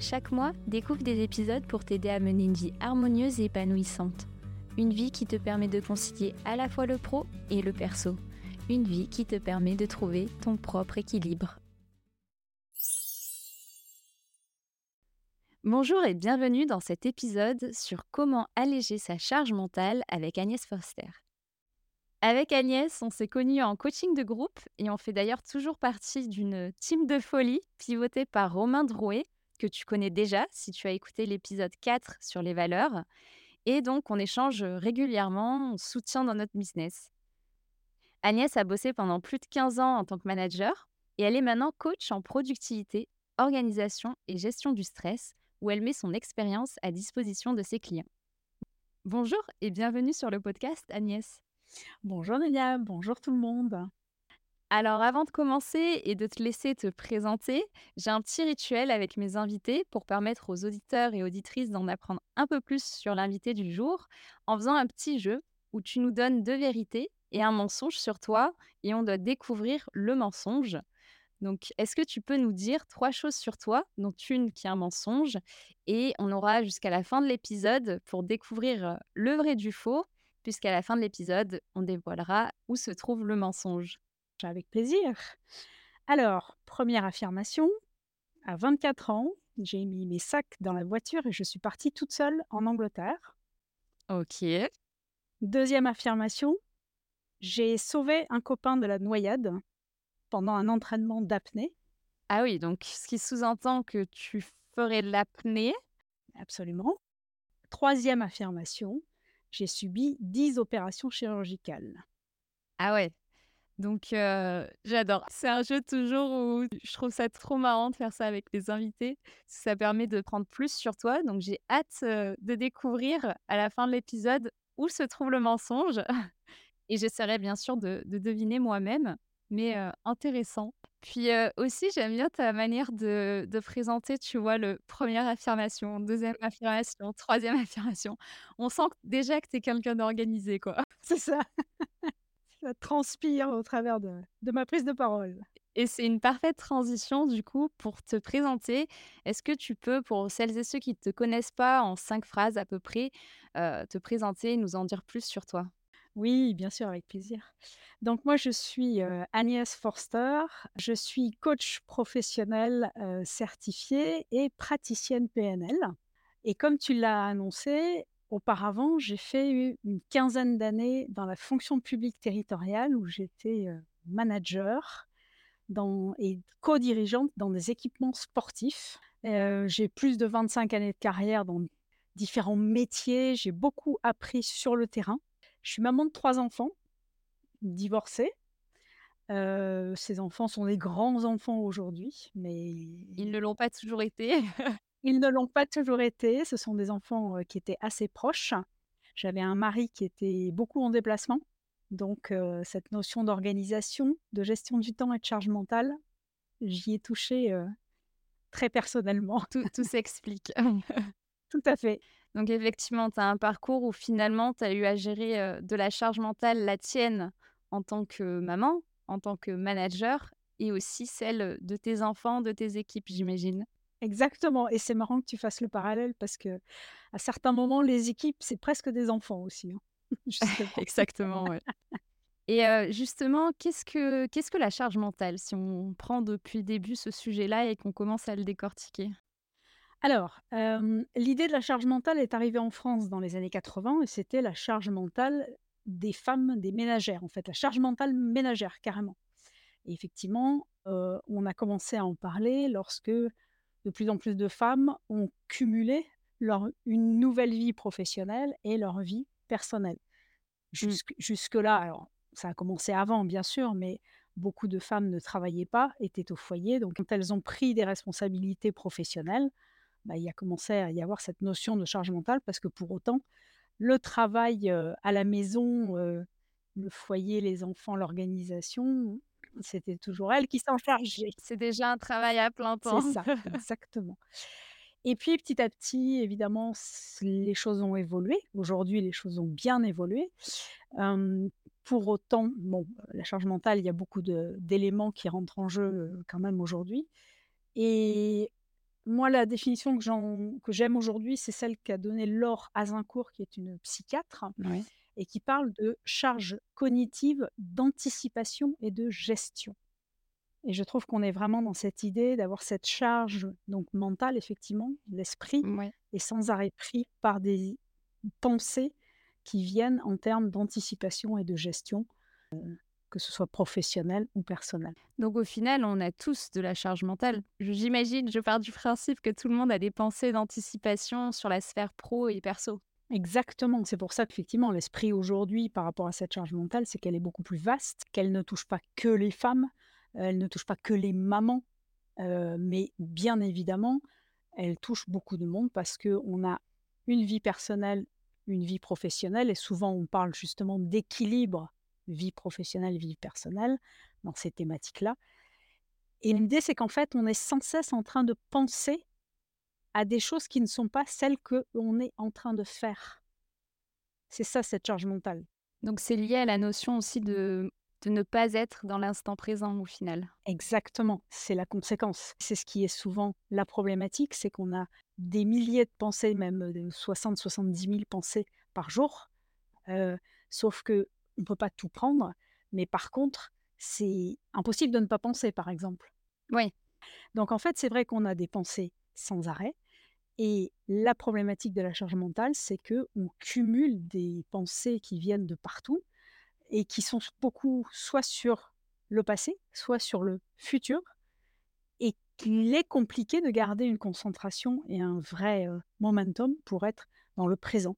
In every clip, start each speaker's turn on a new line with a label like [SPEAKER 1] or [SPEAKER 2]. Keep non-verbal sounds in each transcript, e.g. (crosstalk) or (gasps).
[SPEAKER 1] Chaque mois, découvre des épisodes pour t'aider à mener une vie harmonieuse et épanouissante. Une vie qui te permet de concilier à la fois le pro et le perso. Une vie qui te permet de trouver ton propre équilibre. Bonjour et bienvenue dans cet épisode sur comment alléger sa charge mentale avec Agnès Foster. Avec Agnès, on s'est connus en coaching de groupe et on fait d'ailleurs toujours partie d'une team de folie pivotée par Romain Drouet, que tu connais déjà si tu as écouté l'épisode 4 sur les valeurs. Et donc, on échange régulièrement, on soutient dans notre business. Agnès a bossé pendant plus de 15 ans en tant que manager et elle est maintenant coach en productivité, organisation et gestion du stress, où elle met son expérience à disposition de ses clients. Bonjour et bienvenue sur le podcast Agnès.
[SPEAKER 2] Bonjour Nélia, bonjour tout le monde.
[SPEAKER 1] Alors avant de commencer et de te laisser te présenter, j'ai un petit rituel avec mes invités pour permettre aux auditeurs et auditrices d'en apprendre un peu plus sur l'invité du jour en faisant un petit jeu où tu nous donnes deux vérités et un mensonge sur toi et on doit découvrir le mensonge. Donc, est-ce que tu peux nous dire trois choses sur toi, dont une qui est un mensonge, et on aura jusqu'à la fin de l'épisode pour découvrir le vrai du faux, puisqu'à la fin de l'épisode, on dévoilera où se trouve le mensonge.
[SPEAKER 2] Avec plaisir. Alors, première affirmation. À 24 ans, j'ai mis mes sacs dans la voiture et je suis partie toute seule en Angleterre.
[SPEAKER 1] Ok.
[SPEAKER 2] Deuxième affirmation. J'ai sauvé un copain de la noyade pendant un entraînement d'apnée.
[SPEAKER 1] Ah oui, donc ce qui sous-entend que tu ferais de l'apnée.
[SPEAKER 2] Absolument. Troisième affirmation. J'ai subi 10 opérations chirurgicales.
[SPEAKER 1] Ah ouais, donc j'adore. C'est un jeu toujours où je trouve ça trop marrant de faire ça avec les invités. Ça permet de prendre plus sur toi. Donc j'ai hâte de découvrir à la fin de l'épisode où se trouve le mensonge. (laughs) Et j'essaierai bien sûr de, deviner moi-même, mais intéressant. Puis aussi, j'aime bien ta manière de, de, présenter, tu vois, le première affirmation, deuxième affirmation, troisième (laughs) affirmation. On sent déjà que tu es quelqu'un d'organisé, quoi. (laughs)
[SPEAKER 2] C'est ça ça transpire au travers de, ma prise de parole.
[SPEAKER 1] Et c'est une parfaite transition du coup pour te présenter. Est-ce que tu peux, pour celles et ceux qui ne te connaissent pas, en cinq phrases à peu près, euh, te présenter et nous en dire plus sur toi?
[SPEAKER 2] Oui, bien sûr, avec plaisir. Donc moi, je suis euh, Agnès Forster, je suis coach professionnel euh, certifié et praticienne PNL. Et comme tu l'as annoncé, Auparavant, j'ai fait une quinzaine d'années dans la fonction publique territoriale où j'étais manager et co-dirigeante dans des équipements sportifs. j'ai plus de 25 années de carrière dans différents métiers. J'ai beaucoup appris sur le terrain. Je suis maman de trois enfants, divorcée. ces enfants sont des grands enfants aujourd'hui, mais
[SPEAKER 1] ils ne l'ont pas toujours été. (laughs)
[SPEAKER 2] Ils ne l'ont pas toujours été. Ce sont des enfants qui étaient assez proches. J'avais un mari qui était beaucoup en déplacement. Donc, cette notion d'organisation, de gestion du temps et de charge mentale, j'y ai touché très personnellement.
[SPEAKER 1] Tout, tout (laughs) s'explique. (laughs)
[SPEAKER 2] tout à fait.
[SPEAKER 1] Donc, effectivement, tu as un parcours où finalement, tu as eu à gérer de la charge mentale, la tienne en tant que maman, en tant que manager, et aussi celle de tes enfants, de tes équipes, j'imagine.
[SPEAKER 2] Exactement. Et c'est marrant que tu fasses le parallèle parce que à certains moments, les équipes, c'est presque des enfants aussi. Hein. (laughs) (laughs)
[SPEAKER 1] Exactement, ouais. Et justement, qu'est-ce que, qu'est-ce que la charge mentale, si on prend depuis le début ce sujet-là et qu'on commence à le décortiquer?
[SPEAKER 2] Alors, l'idée de la charge mentale est arrivée en France dans les années 80 et c'était la charge mentale des femmes, des ménagères, en fait, la charge mentale ménagère, carrément. Et effectivement, on a commencé à en parler lorsque de plus en plus de femmes ont cumulé leur, une nouvelle vie professionnelle et leur vie personnelle. Mmh. Jusque, là alors ça a commencé avant bien sûr, mais beaucoup de femmes ne travaillaient pas, étaient au foyer. Donc quand elles ont pris des responsabilités professionnelles, bah, il y a commencé à y avoir cette notion de charge mentale parce que pour autant, le travail, heu, à la maison, heu, le foyer, les enfants, l'organisation, c'était toujours elle qui s'en chargeait.
[SPEAKER 1] C'est déjà un travail à plein
[SPEAKER 2] C'est
[SPEAKER 1] temps.
[SPEAKER 2] ça, (laughs) exactement. Et puis petit à petit, évidemment, les choses ont évolué. Aujourd'hui, les choses ont bien évolué. Pour autant, bon, la charge mentale, il y a beaucoup d'éléments qui rentrent en jeu, quand même aujourd'hui. Et moi, la définition que j'aime aujourd'hui, c'est celle qu'a donnée Laure Azincourt, qui est une psychiatre
[SPEAKER 1] Ouais.
[SPEAKER 2] Et qui parle de charge cognitive d'anticipation et de gestion. Et je trouve qu'on est vraiment dans cette idée d'avoir cette charge donc mentale effectivement, l'esprit est sans arrêt pris par des pensées qui viennent en termes d'anticipation et de gestion, heu, que ce soit professionnel ou personnel.
[SPEAKER 1] Donc au final, on a tous de la charge mentale. J'imagine, je pars du principe que tout le monde a des pensées d'anticipation sur la sphère pro et perso.
[SPEAKER 2] Exactement, c'est pour ça qu'effectivement l'esprit aujourd'hui par rapport à cette charge mentale, c'est qu'elle est beaucoup plus vaste, qu'elle ne touche pas que les femmes, elle ne touche pas que les mamans, mais bien évidemment, elle touche beaucoup de monde parce qu'on a une vie personnelle, une vie professionnelle et souvent on parle justement d'équilibre vie professionnelle, vie personnelle dans ces thématiques-là. Et l'idée, c'est qu'en fait, on est sans cesse en train de penser à des choses qui ne sont pas celles qu'on est en train de faire. C'est ça cette charge mentale.
[SPEAKER 1] Donc c'est lié à la notion aussi de de ne pas être dans l'instant présent au final.
[SPEAKER 2] Exactement, c'est la conséquence. C'est ce qui est souvent la problématique, c'est qu'on a des milliers de pensées, même, heu, 60-70 000 pensées par jour, heu, sauf qu'on ne peut pas tout prendre, mais par contre, c'est impossible de ne pas penser, par exemple.
[SPEAKER 1] Oui.
[SPEAKER 2] Donc en fait, c'est vrai qu'on a des pensées sans arrêt et la problématique de la charge mentale, c'est qu'on cumule des pensées qui viennent de partout et qui sont beaucoup soit sur le passé, soit sur le futur et qu'il est compliqué de garder une concentration et un vrai, momentum pour être dans le présent.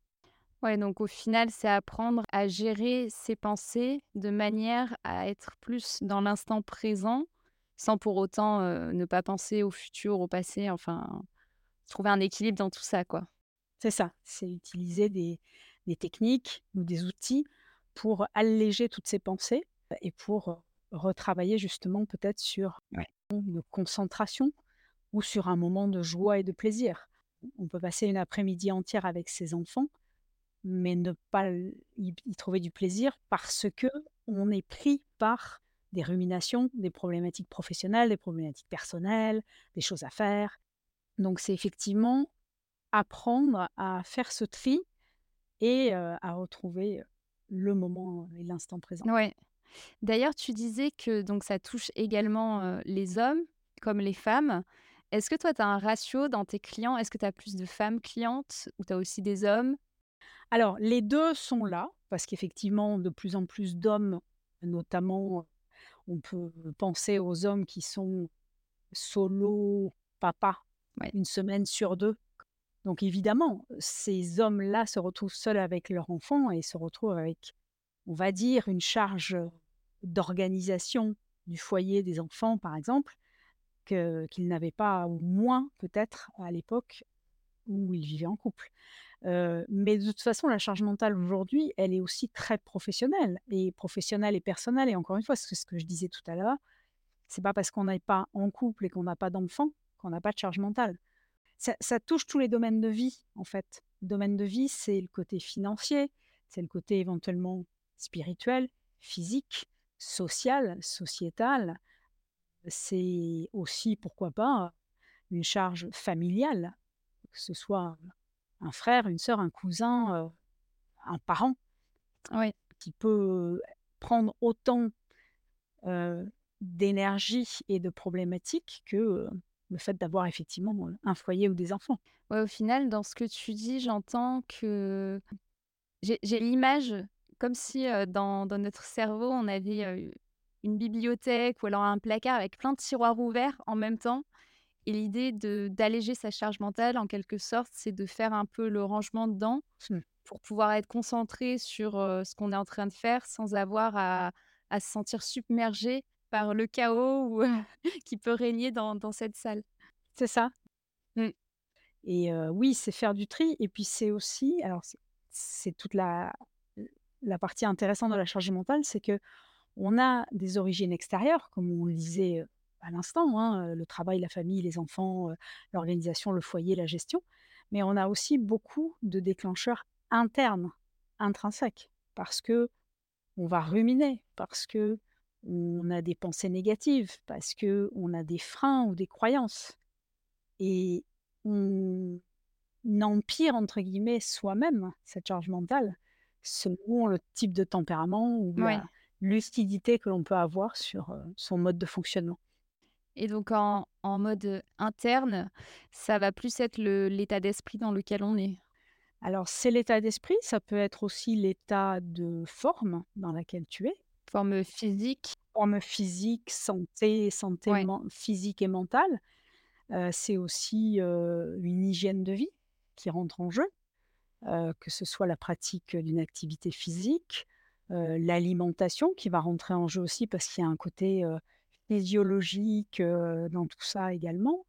[SPEAKER 1] Ouais, donc au final, c'est apprendre à gérer ses pensées de manière à être plus dans l'instant présent, sans pour autant, ne pas penser au futur, au passé, enfin, trouver un équilibre dans tout ça, quoi.
[SPEAKER 2] C'est ça, c'est utiliser des des techniques ou des outils pour alléger toutes ces pensées et pour, retravailler justement peut-être sur
[SPEAKER 1] Ouais.
[SPEAKER 2] une concentration ou sur un moment de joie et de plaisir. On peut passer une après-midi entière avec ses enfants, mais ne pas y y trouver du plaisir parce qu'on est pris par des ruminations, des problématiques professionnelles, des problématiques personnelles, des choses à faire. Donc c'est effectivement apprendre à faire ce tri et à retrouver, le moment et l'instant présent.
[SPEAKER 1] Ouais. D'ailleurs, tu disais que donc ça touche également, les hommes comme les femmes. Est-ce que toi, tu as un ratio dans tes clients? Est-ce que tu as plus de femmes clientes ou tu as aussi des hommes?
[SPEAKER 2] Alors les 2 sont là, parce qu'effectivement de plus en plus d'hommes, notamment, on peut penser aux hommes qui sont solo papas 1 semaine sur 2. Donc évidemment, ces hommes-là se retrouvent seuls avec leurs enfants et se retrouvent avec, on va dire, une charge, d'organisation du foyer des enfants, par exemple, qu'ils n'avaient pas ou moins peut-être à l'époque où ils vivaient en couple. Mais de toute façon, la charge mentale aujourd'hui, elle est aussi très professionnelle et professionnelle et personnelle et encore une fois, c'est ce que je disais tout à l'heure, c'est pas parce qu'on n'est pas en couple et qu'on n'a pas d'enfants qu'on n'a pas de charge mentale. Ça ça touche tous les domaines de vie, en fait. Le domaine de vie, c'est le côté financier, c'est le côté éventuellement spirituel, physique, social, sociétal. C'est aussi, pourquoi pas, une charge familiale, que ce soit un frère, une sœur, un cousin, heu, un parent
[SPEAKER 1] Oui.
[SPEAKER 2] qui peut prendre autant, heu, d'énergie et de problématiques que, le fait d'avoir effectivement, un foyer ou des enfants.
[SPEAKER 1] Ouais, au final, dans ce que tu dis, j'entends que j'ai l'image comme si, dans dans notre cerveau, on avait, une bibliothèque ou alors un placard avec plein de tiroirs ouverts en même temps et l'idée de d'alléger sa charge mentale, en quelque sorte, c'est de faire un peu le rangement dedans
[SPEAKER 2] Mmh.
[SPEAKER 1] pour pouvoir être concentré sur, ce qu'on est en train de faire sans avoir à à se sentir submergé par le chaos ou qui peut régner dans dans cette salle.
[SPEAKER 2] C'est ça.
[SPEAKER 1] Mmh.
[SPEAKER 2] Et oui, c'est faire du tri et puis c'est aussi alors c'est toute la la partie intéressante de la charge mentale, c'est qu'on a des origines extérieures, comme on le disait, à l'instant, hein, le travail, la famille, les enfants, l'organisation, le foyer, la gestion. Mais on a aussi beaucoup de déclencheurs internes, intrinsèques, parce qu'on va ruminer, parce qu'on a des pensées négatives, parce qu'on a des freins ou des croyances et on «empire» entre guillemets soi-même cette charge mentale, selon le type de tempérament ou
[SPEAKER 1] Ouais.
[SPEAKER 2] la lucidité que l'on peut avoir sur, son mode de fonctionnement.
[SPEAKER 1] Et donc en en mode, interne, ça va plus être l'état d'esprit dans lequel on est?
[SPEAKER 2] Alors c'est l'état d'esprit, ça peut être aussi l'état de forme dans laquelle tu es,
[SPEAKER 1] Forme physique?
[SPEAKER 2] forme physique, santé, santé
[SPEAKER 1] Ouais.
[SPEAKER 2] physique et mentale. C'est aussi, une hygiène de vie qui rentre en jeu, que ce soit la pratique, d'une activité physique, l'alimentation qui va rentrer en jeu aussi parce qu'il y a un côté, physiologique, dans tout ça également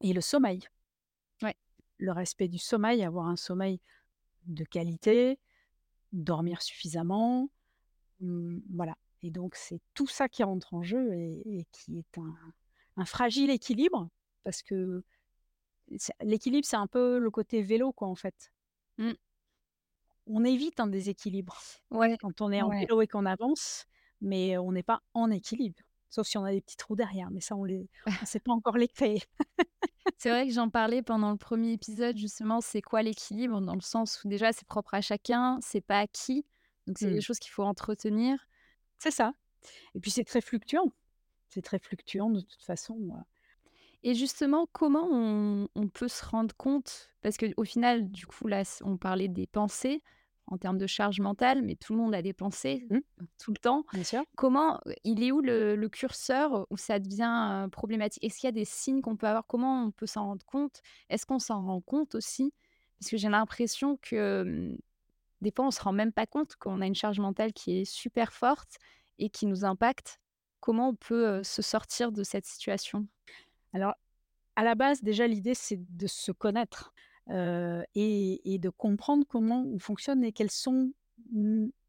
[SPEAKER 2] et le sommeil.
[SPEAKER 1] Ouais.
[SPEAKER 2] Le respect du sommeil, avoir un sommeil de qualité, dormir suffisamment, mmh, voilà et donc c'est tout ça qui rentre en jeu et et qui est un un fragile équilibre parce que l'équilibre, c'est un peu le côté vélo, quoi, en fait.
[SPEAKER 1] Mmh.
[SPEAKER 2] On évite un déséquilibre
[SPEAKER 1] Ouais,
[SPEAKER 2] quand on est en
[SPEAKER 1] ouais.
[SPEAKER 2] vélo et qu'on avance, mais on n'est pas en équilibre. Sauf si on a des petits trous derrière, mais ça on les (laughs) on sait pas encore les créer. (laughs)
[SPEAKER 1] C'est vrai que j'en parlais pendant le premier épisode justement, c'est quoi l'équilibre? Dans le sens où déjà c'est propre à chacun, c'est pas acquis, donc c'est des
[SPEAKER 2] Mmh.
[SPEAKER 1] choses qu'il faut entretenir.
[SPEAKER 2] C'est ça et puis c'est très fluctuant. C'est très fluctuant de toute façon.
[SPEAKER 1] Et justement, comment on on peut se rendre compte? Parce qu'au final, du coup, là, on parlait des pensées en termes de charge mentale, mais tout le monde a des pensées,
[SPEAKER 2] Mmh,
[SPEAKER 1] tout le temps.
[SPEAKER 2] bien sûr.
[SPEAKER 1] Comment, il est où le le curseur où ça devient, problématique? Est-ce qu'il y a des signes qu'on peut avoir? Comment on peut s'en rendre compte? Est-ce qu'on s'en rend compte aussi? Parce que j'ai l'impression que, mmh, des fois, on se rend même pas compte qu'on a une charge mentale qui est super forte et qui nous impacte. Comment on peut, se sortir de cette situation?
[SPEAKER 2] Alors à la base déjà l'idée c'est de se connaître, et de comprendre comment on fonctionne et quels sont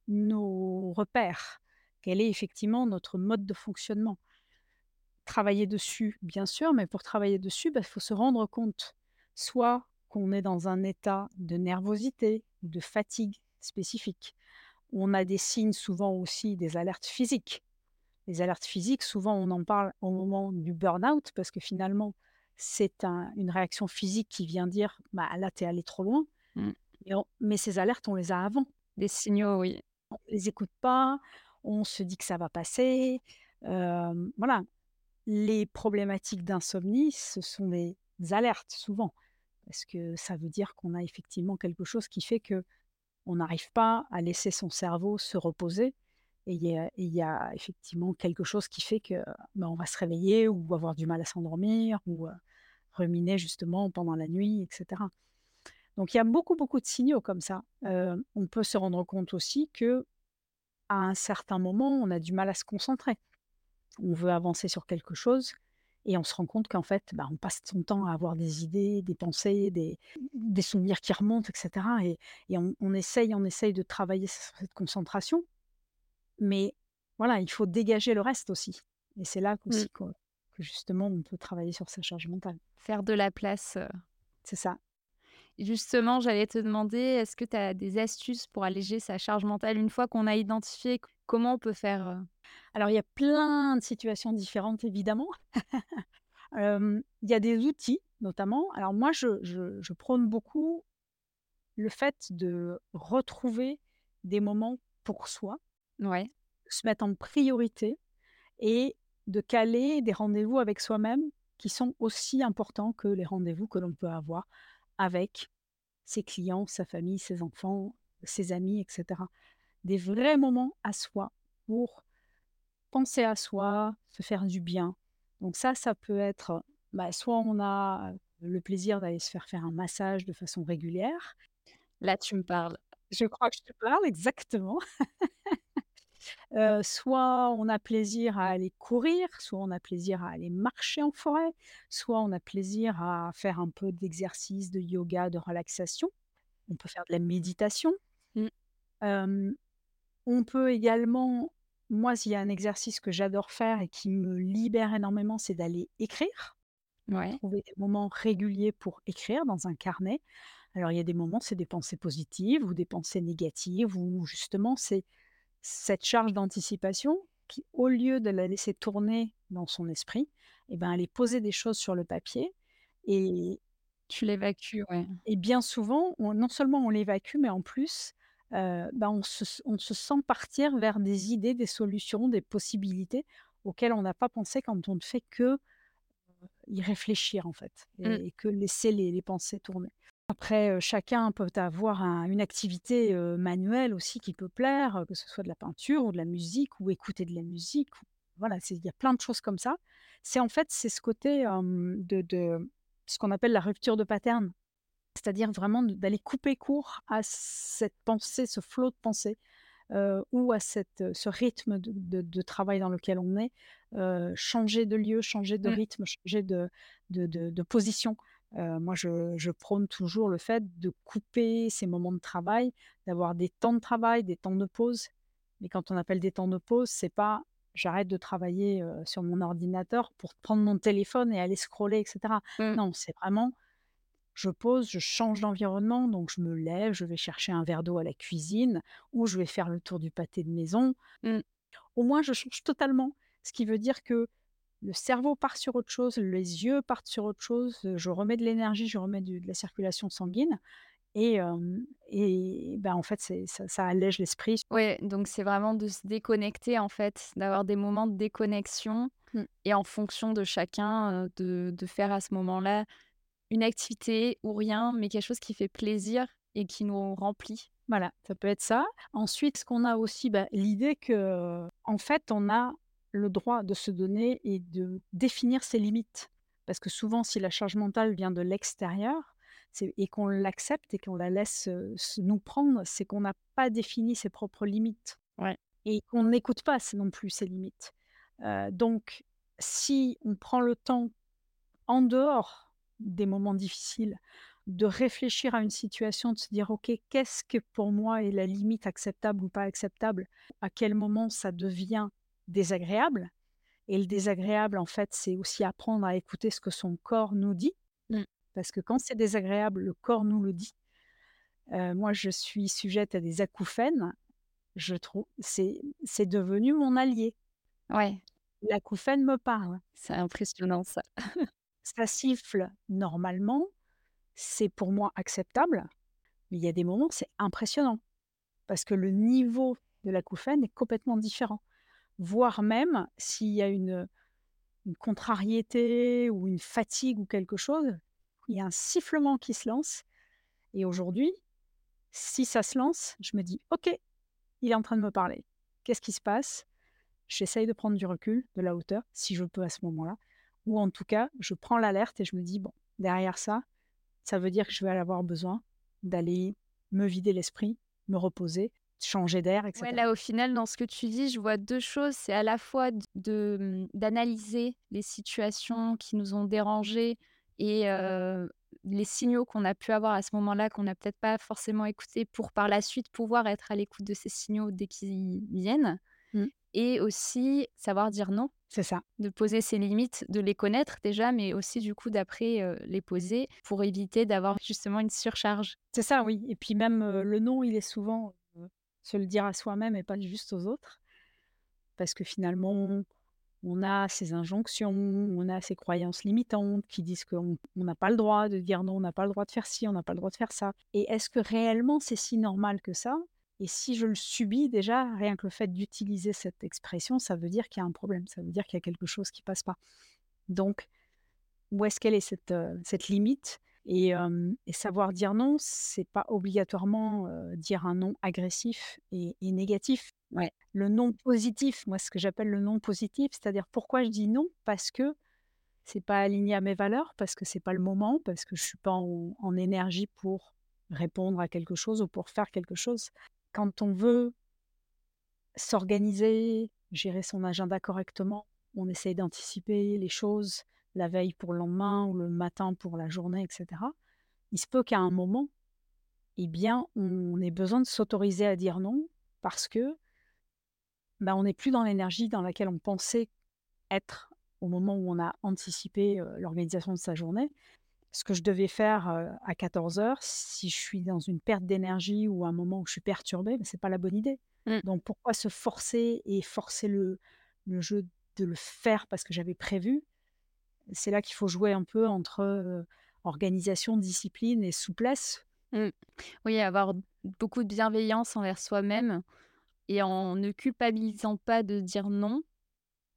[SPEAKER 2] nos repères. Quel est effectivement notre mode de fonctionnement. Travailler dessus, bien sûr, mais pour travailler dessus, bah, il faut se rendre compte, soit qu'on est dans un état de nervosité de fatigue spécifique. On a des signes, souvent aussi des alertes physiques. Les alertes physiques, souvent on en parle au moment du burn-out parce que finalement, c'est un une réaction physique qui vient dire: «Bah, là, tu es allé trop loin»
[SPEAKER 1] Mmh.
[SPEAKER 2] on mais ces alertes, on les a avant.
[SPEAKER 1] Des signaux, oui.
[SPEAKER 2] On les écoute pas, on se dit que ça va passer, hem, voilà. Les problématiques d'insomnie, ce sont des alertes souvent, parce que ça veut dire qu'on a effectivement quelque chose qui fait qu'on n'arrive pas à laisser son cerveau se reposer et il y a effectivement quelque chose qui fait que, bah, on va se réveiller ou avoir du mal à s'endormir ou, heu, ruminer justement pendant la nuit et cetera. Donc il y a beaucoup, beaucoup de signaux comme ça. Heu, on peut se rendre compte aussi qu'à un certain moment, on a du mal à se concentrer. On veut avancer sur quelque chose et on se rend compte qu'en fait, bah, on passe son temps à avoir des idées, des pensées, des des souvenirs qui remontent et cetera et et on on essaye on essaye de travailler sur cette concentration, mais voilà, il faut dégager le reste aussi et c'est là
[SPEAKER 1] Mmh.
[SPEAKER 2] qu'aussi que justement on peut travailler sur sa charge mentale.
[SPEAKER 1] Faire de la place, heu
[SPEAKER 2] C'est ça.
[SPEAKER 1] justement, j'allais te demander, est-ce que tu as des astuces pour alléger sa charge mentale une fois qu'on a identifié comment on peut faire?
[SPEAKER 2] Alors il y a plein de situations différentes évidemment. (laughs) Il y a des outils notamment. Alors moi je je je prône beaucoup le fait de retrouver des moments pour soi,
[SPEAKER 1] Ouais,
[SPEAKER 2] se mettre en priorité et de caler des rendez-vous avec soi-même qui sont aussi importants que les rendez-vous que l'on peut avoir avec ses clients, sa famille, ses enfants, ses amis et cetera. Des vrais moments à soi pour penser à soi, se faire du bien. Donc ça, ça peut être, bah, soit on a le plaisir d'aller se faire faire un massage de façon régulière.
[SPEAKER 1] là tu me parles.
[SPEAKER 2] Je crois que je te parle exactement. (laughs) Heu, soit on a plaisir à aller courir, soit on a plaisir à aller marcher en forêt, soit on a plaisir à faire un peu d'exercice, de yoga, de relaxation. On peut faire de la méditation.
[SPEAKER 1] Mmh.
[SPEAKER 2] On peut également moi, s'il y a un exercice que j'adore faire et qui me libère énormément, c'est d'aller écrire.
[SPEAKER 1] Ouais.
[SPEAKER 2] Trouver des moments réguliers pour écrire dans un carnet. Alors il y a des moments, c'est des pensées positives ou des pensées négatives ou justement c'est cette charge d'anticipation qui, au lieu de la laisser tourner dans son esprit, et ben, aller poser des choses sur le papier et
[SPEAKER 1] Tu l'évacues, ouais.
[SPEAKER 2] et bien souvent, on non seulement on l'évacue, mais en plus, bah, on se s on se sent partir vers des idées, des solutions, des possibilités auxquelles on n'a pas pensé quand on ne fait que y réfléchir en fait
[SPEAKER 1] Mmh.
[SPEAKER 2] et que laisser les les pensées tourner. Après, chacun peut avoir un une activité, manuelle aussi qui peut plaire, que ce soit de la peinture ou de la musique ou écouter de la musique ou voilà, il y a plein de choses comme ça. C'est en fait, c'est ce côté, de de ce qu'on appelle la rupture de pattern. C'est-à-dire vraiment d'aller couper court à cette pensée, ce flot de pensée, heu, ou à cette, heu, ce rythme de de de travail dans lequel on est, heu, changer de lieu, changer de
[SPEAKER 1] Mmh.
[SPEAKER 2] rythme, changer de de position. Moi, je je prône toujours le fait de couper ces moments de travail, d'avoir des temps de travail, des temps de pause. Mais quand on appelle des temps de pause, c'est pas j'arrête de travailler, sur mon ordinateur pour prendre mon téléphone et aller scroller et cetera.
[SPEAKER 1] Mmh.
[SPEAKER 2] Non, c'est vraiment je pose, je change d'environnement, donc je me lève, je vais chercher un verre d'eau à la cuisine ou je vais faire le tour du pâté de maison.
[SPEAKER 1] Mmh.
[SPEAKER 2] Au moins, je change totalement, ce qui veut dire que le cerveau part sur autre chose, les yeux partent sur autre chose, je remets de l'énergie, je remets de la circulation sanguine et et ben, en fait, ça ça allège l'esprit.
[SPEAKER 1] Ouais, donc c'est vraiment de se déconnecter, en fait, d'avoir des moments de déconnexion
[SPEAKER 2] Mmh.
[SPEAKER 1] et en fonction de chacun, de de faire à ce moment-là une activité ou rien, mais quelque chose qui fait plaisir et qui nous remplit.
[SPEAKER 2] Voilà, ça peut être ça. Ensuite, ce qu'on a aussi, bah, l'idée que, en fait, on a le droit de se donner et de définir ses limites. Parce que souvent, si la charge mentale vient de l'extérieur, et qu'on l'accepte et qu'on la laisse, se nous prendre, c'est qu'on n'a pas défini ses propres limites
[SPEAKER 1] Ouais.
[SPEAKER 2] et qu'on n'écoute pas non plus ses limites. Heu, donc si on prend le temps en dehors des moments difficiles, de réfléchir à une situation, de se dire: «OK, qu'est-ce que pour moi est la limite acceptable ou pas acceptable? À quel moment ça devient désagréable?» et le désagréable, en fait, c'est aussi apprendre à écouter ce que son corps nous dit,
[SPEAKER 1] Mmh.
[SPEAKER 2] parce que quand c'est désagréable, le corps nous le dit. Heu, moi, je suis sujette à des acouphènes, je trouve c'est c'est devenu mon allié.
[SPEAKER 1] Ouais,
[SPEAKER 2] L'acouphène me parle.
[SPEAKER 1] c'est impressionnant ça. (laughs)
[SPEAKER 2] Ça siffle normalement, c'est pour moi acceptable, mais il y a des moments, c'est impressionnant parce que le niveau de l'acouphène est complètement différent. Voire même s'il y a une, une contrariété ou une fatigue ou quelque chose, il y a un sifflement qui se lance et aujourd'hui, si ça se lance, je me dis: «OK, il est en train de me parler. Qu'est-ce qui se passe?» j'essaye de prendre du recul, de la hauteur, si je peux à ce moment-là, ou en tout cas, je prends l'alerte et je me dis: «Bon, derrière ça, ça veut dire que je vais avoir besoin d'aller me vider l'esprit, me reposer, changer d'air et
[SPEAKER 1] Ouais,
[SPEAKER 2] cetera».
[SPEAKER 1] là, au final, dans ce que tu dis, je vois 2 choses. C'est à la fois de, mmh, d'analyser les situations qui nous ont dérangés et les signaux qu'on a pu avoir à ce moment-là, qu'on n'a peut-être pas forcément écoutés pour par la suite pouvoir être à l'écoute de ces signaux dès qu'ils viennent
[SPEAKER 2] Mmh.
[SPEAKER 1] et aussi savoir dire non,
[SPEAKER 2] C'est ça.
[SPEAKER 1] de poser ses limites, de les connaître déjà, mais aussi du coup d'après, les poser pour éviter d'avoir justement une surcharge.
[SPEAKER 2] C'est ça, oui et puis même, heu, le non, il est souvent, se le dire à soi-même et pas juste aux autres. Parce que finalement, on on a ces injonctions, on a ces croyances limitantes qui disent qu'on on n'a pas le droit de dire non, on n'a pas le droit de faire ci, on n'a pas le droit de faire ça. Et est-ce que réellement c'est si normal que ça? Et si je le subis déjà, rien que le fait d'utiliser cette expression, ça veut dire qu'il y a un problème, ça veut dire qu'il y a quelque chose qui passe pas. Donc, où est-ce qu'elle est cette, heu, cette limite? Et savoir dire non, c'est pas obligatoirement, dire un non agressif et et négatif.
[SPEAKER 1] Ouais.
[SPEAKER 2] Le non positif, moi, ce que j'appelle le non positif, c'est-à-dire pourquoi je dis non? Parce que c'est pas aligné à mes valeurs, parce que c'est pas le moment, parce que je suis pas en en énergie pour répondre à quelque chose ou pour faire quelque chose. Quand on veut s'organiser, gérer son agenda correctement. On essaye d'anticiper les choses la veille pour le lendemain ou le matin pour la journée, et cetera. Il se peut qu'à un moment, eh bien, on ait besoin de s'autoriser à dire non parce que, bah, on n'est plus dans l'énergie dans laquelle on pensait être au moment où on a anticipé, heu, l'organisation de sa journée. Ce que je devais faire, à 14:00, si je suis dans une perte d'énergie ou un moment où je suis perturbée, bah, c'est pas la bonne idée.
[SPEAKER 1] Mmh.
[SPEAKER 2] Donc pourquoi se forcer et forcer le le jeu de le faire parce que j'avais prévu? C'est là qu'il faut jouer un peu entre, organisation, discipline et souplesse.
[SPEAKER 1] Mmh. Oui, avoir beaucoup de bienveillance envers soi-même et en ne culpabilisant pas de dire non,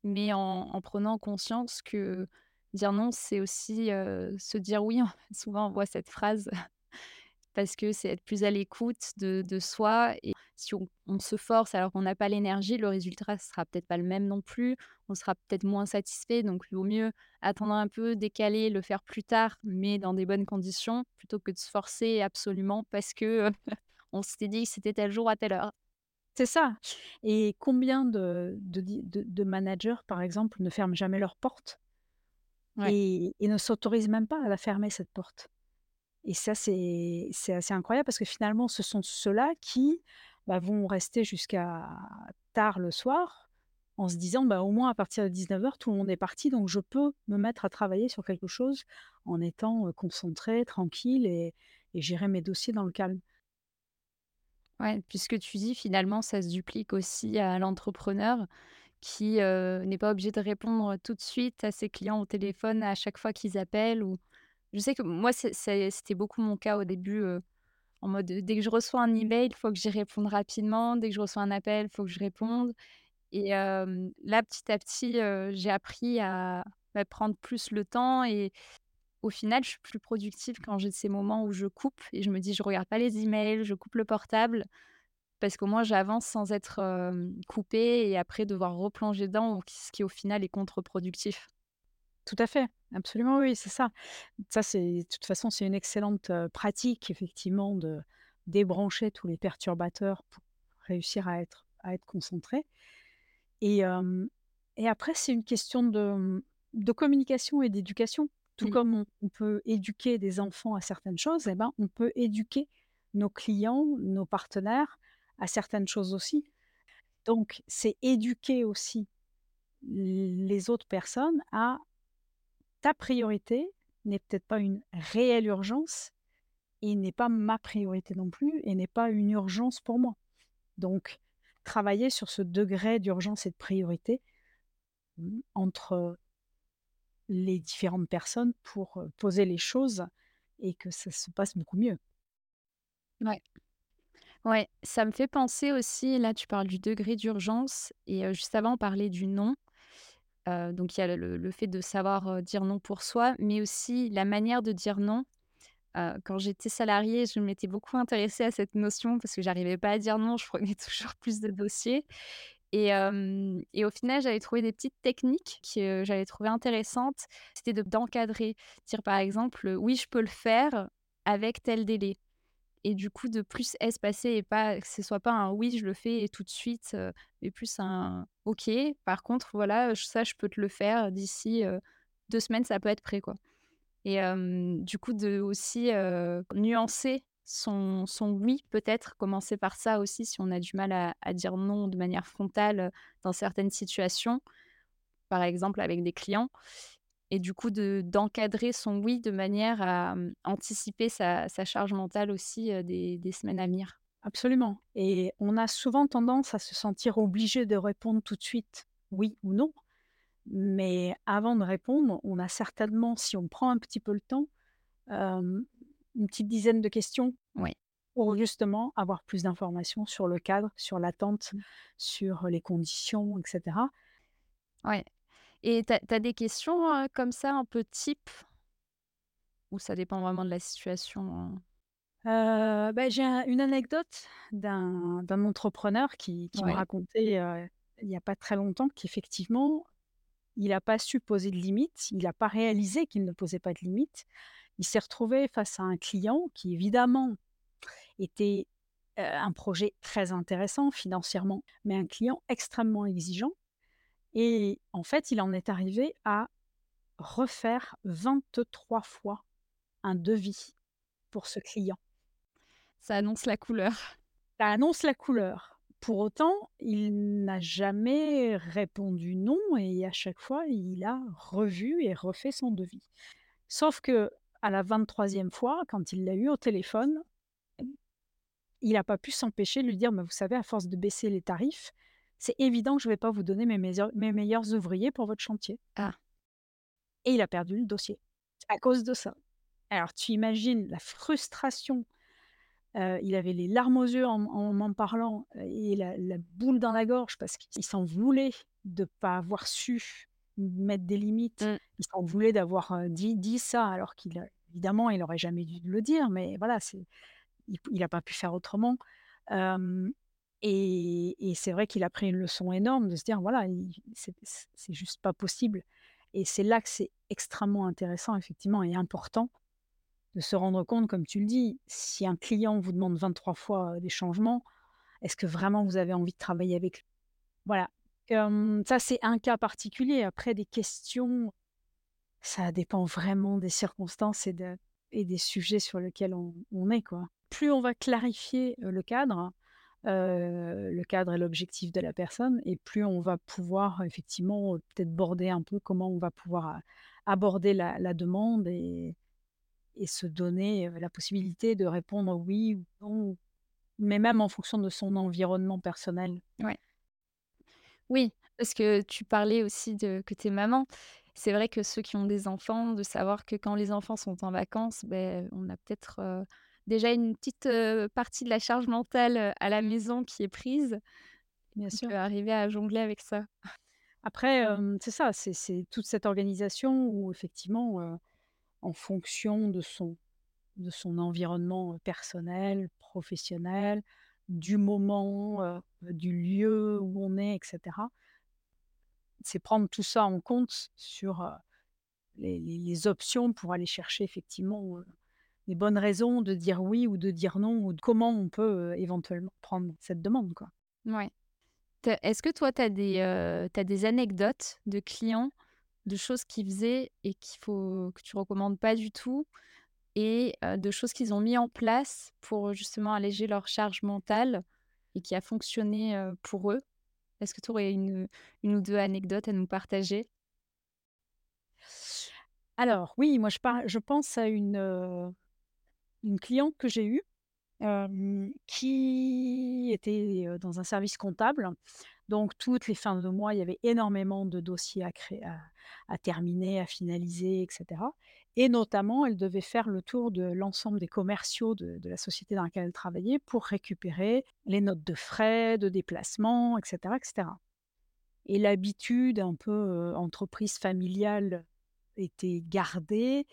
[SPEAKER 1] mais en en prenant conscience que dire non, c'est aussi, se dire oui. (laughs) Souvent, on voit cette phrase (laughs) parce que c'est être plus à l'écoute de soi et si on se force alors qu'on n'a pas l'énergie, le résultat sera peut-être pas le même non plus. On sera peut-être moins satisfait, donc il vaut mieux attendre un peu, décaler, le faire plus tard, mais dans des bonnes conditions, plutôt que de se forcer absolument parce que, (laughs) on s'était dit que c'était tel jour à telle heure.
[SPEAKER 2] C'est ça et combien de de de managers, par exemple, ne ferment jamais leur porte
[SPEAKER 1] Ouais.
[SPEAKER 2] et ne s'autorisent même pas à la fermer cette porte et ça, c'est assez incroyable parce que finalement, ce sont ceux-là qui, bah, vont rester jusqu'à tard le soir en se disant: «Bah, au moins à partir de 19:00, tout le monde est parti, donc je peux me mettre à travailler sur quelque chose en étant, concentré, tranquille et et gérer mes dossiers dans le calme».
[SPEAKER 1] Ouais, puisque tu dis finalement ça se duplique aussi à l'entrepreneur qui, n'est pas obligé de répondre tout de suite à ses clients au téléphone à chaque fois qu'ils appellent ou je sais que moi c'était beaucoup mon cas au début, en mode, dès que je reçois un email, il faut que j'y réponde rapidement, dès que je reçois un appel, il faut que je réponde et là petit à petit, j'ai appris à, bah, prendre plus le temps et au final, je suis plus productive quand j'ai ces moments où je coupe et je me dis: «Je regarde pas les emails, je coupe le portable». Parce qu'au moins j'avance sans être, coupée et après devoir replonger dedans ce qui au final est contre-productif.
[SPEAKER 2] Tout à fait, absolument oui, c'est ça. Ça, c'est de toute façon, c'est une excellente, pratique effectivement de débrancher tous les perturbateurs pour réussir à être à être concentré et et après c'est une question de, de communication et d'éducation. Tout
[SPEAKER 1] Mmh.
[SPEAKER 2] comme on on peut éduquer des enfants à certaines choses et ben, on peut éduquer nos clients, nos partenaires à certaines choses aussi. Donc c'est éduquer aussi les autres personnes à ta priorité n'est peut-être pas une réelle urgence et n'est pas ma priorité non plus et n'est pas une urgence pour moi. Donc, travailler sur ce degré d'urgence et de priorité, mmh, entre les différentes personnes pour, poser les choses et que ça se passe beaucoup mieux.
[SPEAKER 1] Ouais. Ouais, ça me fait penser aussi, là tu parles du degré d'urgence et juste avant on parlait du non. Donc il y a le fait de savoir, dire non pour soi, mais aussi la manière de dire non. Quand j'étais salariée, je m'étais beaucoup intéressée à cette notion parce que j'arrivais pas à dire non, je prenais (laughs) toujours plus de dossiers et au final, j'avais trouvé des petites techniques que j'avais trouvées intéressantes. C'était de d'encadrer, dire par exemple, «Oui, je peux le faire avec tel délai» et du coup de plus espacer et pas que ce soit pas un «oui, je le fais et tout de suite», heu, mais plus un «OK, par contre voilà, ça je peux te le faire d'ici, heu, 2 semaines, ça peut être prêt», quoi. Et du coup, de aussi, nuancer son son «oui», peut-être, commencer par ça aussi si on a du mal à dire non de manière frontale, dans certaines situations, par exemple avec des clients et du coup de d'encadrer son «oui» de manière à, mmh, anticiper sa sa charge mentale aussi, des des semaines à venir.
[SPEAKER 2] Absolument et on a souvent tendance à se sentir obligé de répondre tout de suite, oui ou non. Mais avant de répondre, on a certainement, si on prend un petit peu le temps, une petite dizaine de questions
[SPEAKER 1] Oui.
[SPEAKER 2] pour justement avoir plus d'informations sur le cadre, sur l'attente,
[SPEAKER 1] Mmh.
[SPEAKER 2] sur les conditions et cetera.
[SPEAKER 1] Ouais et tu as des questions, comme ça un peu type? Ou ça dépend vraiment de la situation, hein?
[SPEAKER 2] Bah, j'ai un une anecdote d'un entrepreneur qui qui racontait, heu, il y a pas très longtemps qu'effectivement, il a pas su poser de limites, il a pas réalisé qu'il ne posait pas de limites. Il s'est retrouvé face à un client qui évidemment était un projet très intéressant financièrement, mais un client extrêmement exigeant et en fait, il en est arrivé à refaire 23 fois un devis pour ce client.
[SPEAKER 1] Ça annonce la couleur.
[SPEAKER 2] Ça annonce la couleur. Pour autant, il n'a jamais répondu non et à chaque fois, il a revu et refait son devis. Sauf que à la 23e fois, quand il l'a eu au téléphone, il n'a pas pu s'empêcher de lui dire: «Mais vous savez, à force de baisser les tarifs, c'est évident que je ne vais pas vous donner mes meilleurs, mes meilleurs ouvriers pour votre chantier».
[SPEAKER 1] Ah.
[SPEAKER 2] Et il a perdu le dossier à cause de ça. Alors tu imagines la frustration. Euh, il avait les larmes aux yeux en m'en parlant euh, et la, la boule dans la gorge parce qu'il s'en voulait de ne pas avoir su mettre des limites.
[SPEAKER 1] Mmh.
[SPEAKER 2] Il s'en voulait d'avoir euh, dit, dit ça alors qu'il évidemment il n'aurait jamais dû le dire, mais voilà, c'est il n'a pas pu faire autrement. Et, c'est vrai qu'il a pris une leçon énorme de se dire voilà, il- c'est juste pas possible. Et c'est là que c'est extrêmement intéressant, effectivement, et important de se rendre compte, comme tu le dis, si un client vous demande 23 fois des changements, est-ce que vraiment vous avez envie de travailler avec lui? Voilà. Ça, c'est un cas particulier. Après, des questions, ça dépend vraiment des circonstances et, de- et des sujets sur lesquels on, on est, quoi. Plus on va clarifier le cadre, le cadre et l'objectif de la personne, et plus on va pouvoir effectivement peut-être border un peu comment on va pouvoir aborder la, demande et, et se donner la possibilité de répondre oui ou non, mais même en fonction de son environnement personnel.
[SPEAKER 1] Ouais. Oui, parce que tu parlais aussi de que tu es maman. C'est vrai que ceux qui ont des enfants, de savoir que quand les enfants sont en vacances, ben, on a peut-être, déjà une petite, partie de la charge mentale, à la maison qui est prise.
[SPEAKER 2] Bien sûr.
[SPEAKER 1] arriver à jongler avec ça.
[SPEAKER 2] Après, euh, c'est ça, c'est toute cette organisation où effectivement, euh, en fonction de son, de son environnement personnel, professionnel, du moment, euh, du lieu où on est, etc. C'est prendre tout ça en compte sur les options pour aller chercher effectivement les bonnes raisons de dire oui ou de dire non, ou de comment on peut éventuellement prendre cette demande, quoi.
[SPEAKER 1] Ouais. Est-ce que toi, tu as des, des anecdotes de clients, de choses qu'ils faisaient et qu'il faut que tu recommandes pas du tout et de choses qu'ils ont mis en place pour, justement alléger leur charge mentale et qui a fonctionné, pour eux? Est-ce que tu aurais une, une ou 2 anecdotes à nous partager?
[SPEAKER 2] Alors oui, moi je, par- je pense à une, une cliente que j'ai eue qui était, dans un service comptable. Donc toutes les fins de mois, il y avait énormément de dossiers à créer à terminer, à finaliser et cetera. Et notamment, elle devait faire le tour de l'ensemble des commerciaux de la société dans laquelle elle travaillait pour récupérer les notes de frais, de déplacement et cetera et l'habitude un peu, entreprise familiale était gardée